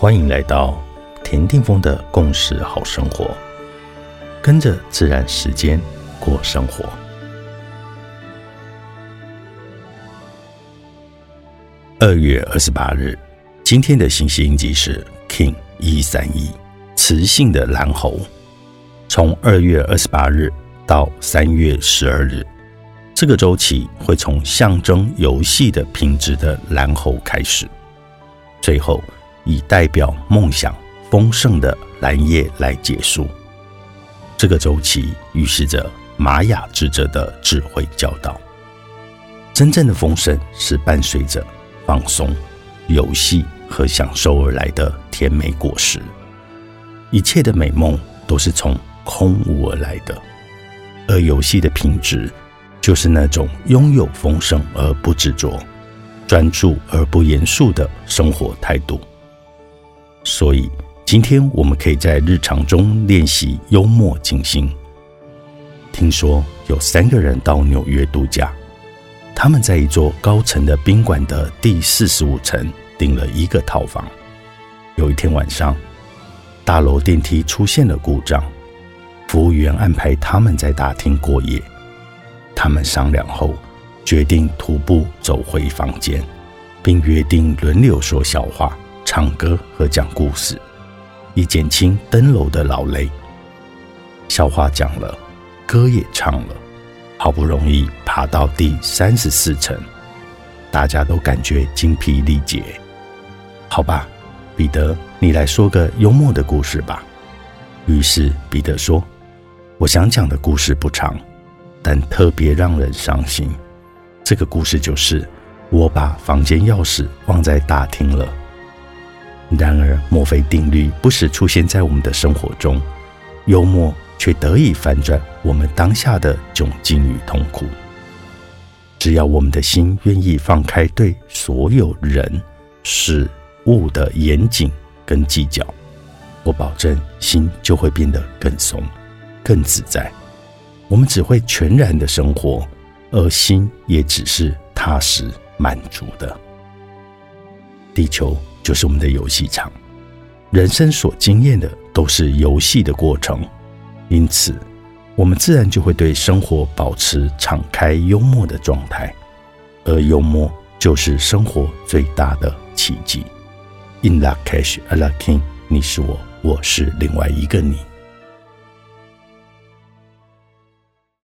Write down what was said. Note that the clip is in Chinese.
欢迎来到田定峰的共识好生活，跟着自然时间过生活。二月二十八日，今天的星系印记是 King 一三一，雌性的蓝猴。从二月二十八日到三月十二日，这个周期会从象征游戏的品质的蓝猴开始，最后。以代表梦想丰盛的蓝叶来结束这个周期，预示着玛雅智者的智慧教导。真正的丰盛是伴随着放松、游戏和享受而来的甜美果实。一切的美梦都是从空无而来的，而游戏的品质就是那种拥有丰盛而不执着、专注而不严肃的生活态度。所以，今天我们可以在日常中练习幽默静心。听说有三个人到纽约度假，他们在一座高层的宾馆的第四十五层订了一个套房。有一天晚上，大楼电梯出现了故障，服务员安排他们在大厅过夜。他们商量后，决定徒步走回房间，并约定轮流说笑话。唱歌和讲故事，以减轻登楼的劳累。笑话讲了，歌也唱了，好不容易爬到第三十四层，大家都感觉精疲力竭。好吧，彼得，你来说个幽默的故事吧。于是彼得说：“我想讲的故事不长，但特别让人伤心。这个故事就是我把房间钥匙忘在大厅了。”然而，墨菲定律不时出现在我们的生活中，幽默却得以反转我们当下的窘境与痛苦。只要我们的心愿意放开对所有人事物的严谨跟计较，我保证心就会变得更松、更自在。我们只会全然的生活，而心也只是踏实满足的。地球。就是我们的游戏场，人生所经验的都是游戏的过程，因此，我们自然就会对生活保持敞开幽默的状态，而幽默就是生活最大的奇迹。In la cash, a la king，你是我，我是另外一个你。